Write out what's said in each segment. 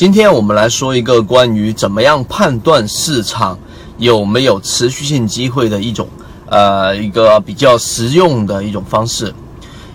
今天我们来说一个关于怎么样判断市场有没有持续性机会的一种，呃，一个比较实用的一种方式。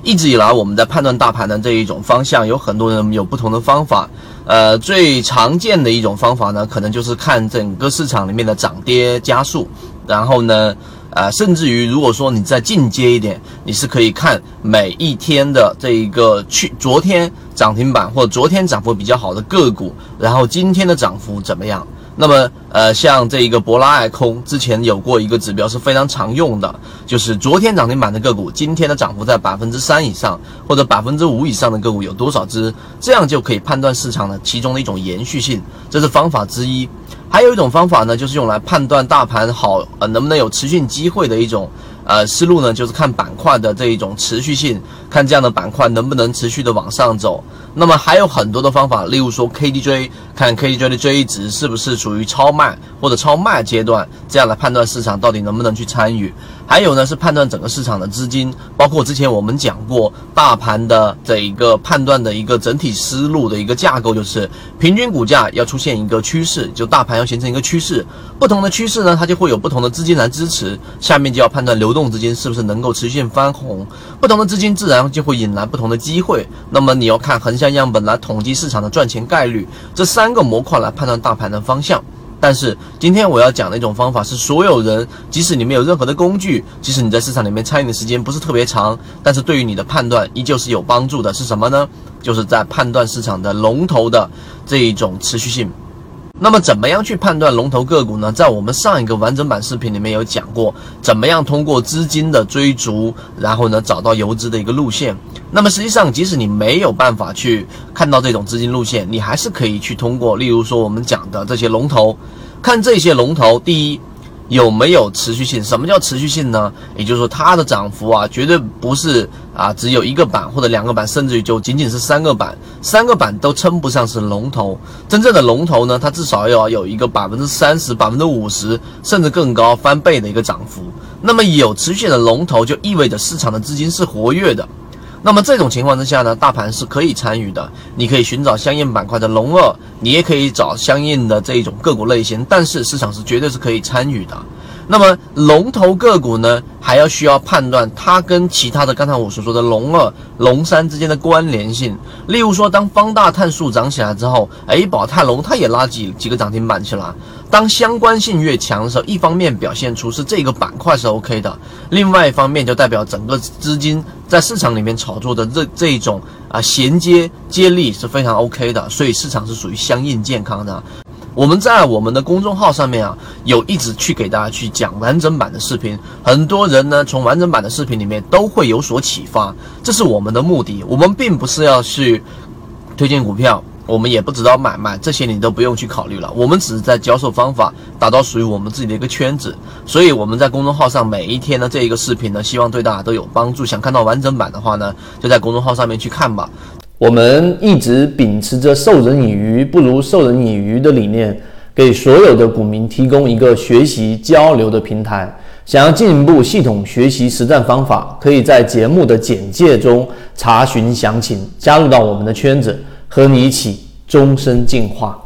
一直以来，我们在判断大盘的这一种方向，有很多人有不同的方法。呃，最常见的一种方法呢，可能就是看整个市场里面的涨跌加速，然后呢，呃，甚至于如果说你再进阶一点，你是可以看每一天的这一个去昨天涨停板或昨天涨幅比较好的个股，然后今天的涨幅怎么样？那么，呃，像这一个博拉爱空之前有过一个指标是非常常用的，就是昨天涨停板的个股，今天的涨幅在百分之三以上或者百分之五以上的个股有多少只，这样就可以判断市场的其中的一种延续性，这是方法之一。还有一种方法呢，就是用来判断大盘好呃能不能有持续机会的一种。呃，思路呢，就是看板块的这一种持续性，看这样的板块能不能持续的往上走。那么还有很多的方法，例如说 KDJ，看 KDJ 的 J 值是不是处于超卖或者超卖阶段，这样来判断市场到底能不能去参与。还有呢，是判断整个市场的资金，包括之前我们讲过大盘的这一个判断的一个整体思路的一个架构，就是平均股价要出现一个趋势，就大盘要形成一个趋势，不同的趋势呢，它就会有不同的资金来支持，下面就要判断流。动资金是不是能够持续翻红？不同的资金自然就会引来不同的机会。那么你要看横向样本来统计市场的赚钱概率，这三个模块来判断大盘的方向。但是今天我要讲的一种方法是，所有人即使你没有任何的工具，即使你在市场里面参与的时间不是特别长，但是对于你的判断依旧是有帮助的。是什么呢？就是在判断市场的龙头的这一种持续性。那么怎么样去判断龙头个股呢？在我们上一个完整版视频里面有讲过，怎么样通过资金的追逐，然后呢找到游资的一个路线。那么实际上，即使你没有办法去看到这种资金路线，你还是可以去通过，例如说我们讲的这些龙头，看这些龙头，第一。有没有持续性？什么叫持续性呢？也就是说，它的涨幅啊，绝对不是啊，只有一个板或者两个板，甚至于就仅仅是三个板，三个板都称不上是龙头。真正的龙头呢，它至少要有一个百分之三十、百分之五十，甚至更高翻倍的一个涨幅。那么有持续性的龙头，就意味着市场的资金是活跃的。那么这种情况之下呢，大盘是可以参与的。你可以寻找相应板块的龙二，你也可以找相应的这一种个股类型，但是市场是绝对是可以参与的。那么龙头个股呢，还要需要判断它跟其他的刚才我所说的龙二、龙三之间的关联性。例如说，当方大碳素涨起来之后，哎，宝泰龙它也拉几几个涨停板去了。当相关性越强的时候，一方面表现出是这个板块是 OK 的，另外一方面就代表整个资金在市场里面炒作的这这一种啊衔接接力是非常 OK 的，所以市场是属于相应健康的。我们在我们的公众号上面啊，有一直去给大家去讲完整版的视频，很多人呢从完整版的视频里面都会有所启发，这是我们的目的。我们并不是要去推荐股票，我们也不知道买卖，这些你都不用去考虑了。我们只是在教授方法，打造属于我们自己的一个圈子。所以我们在公众号上每一天的这一个视频呢，希望对大家都有帮助。想看到完整版的话呢，就在公众号上面去看吧。我们一直秉持着授人以鱼不如授人以渔的理念，给所有的股民提供一个学习交流的平台。想要进一步系统学习实战方法，可以在节目的简介中查询详情，加入到我们的圈子，和你一起终身进化。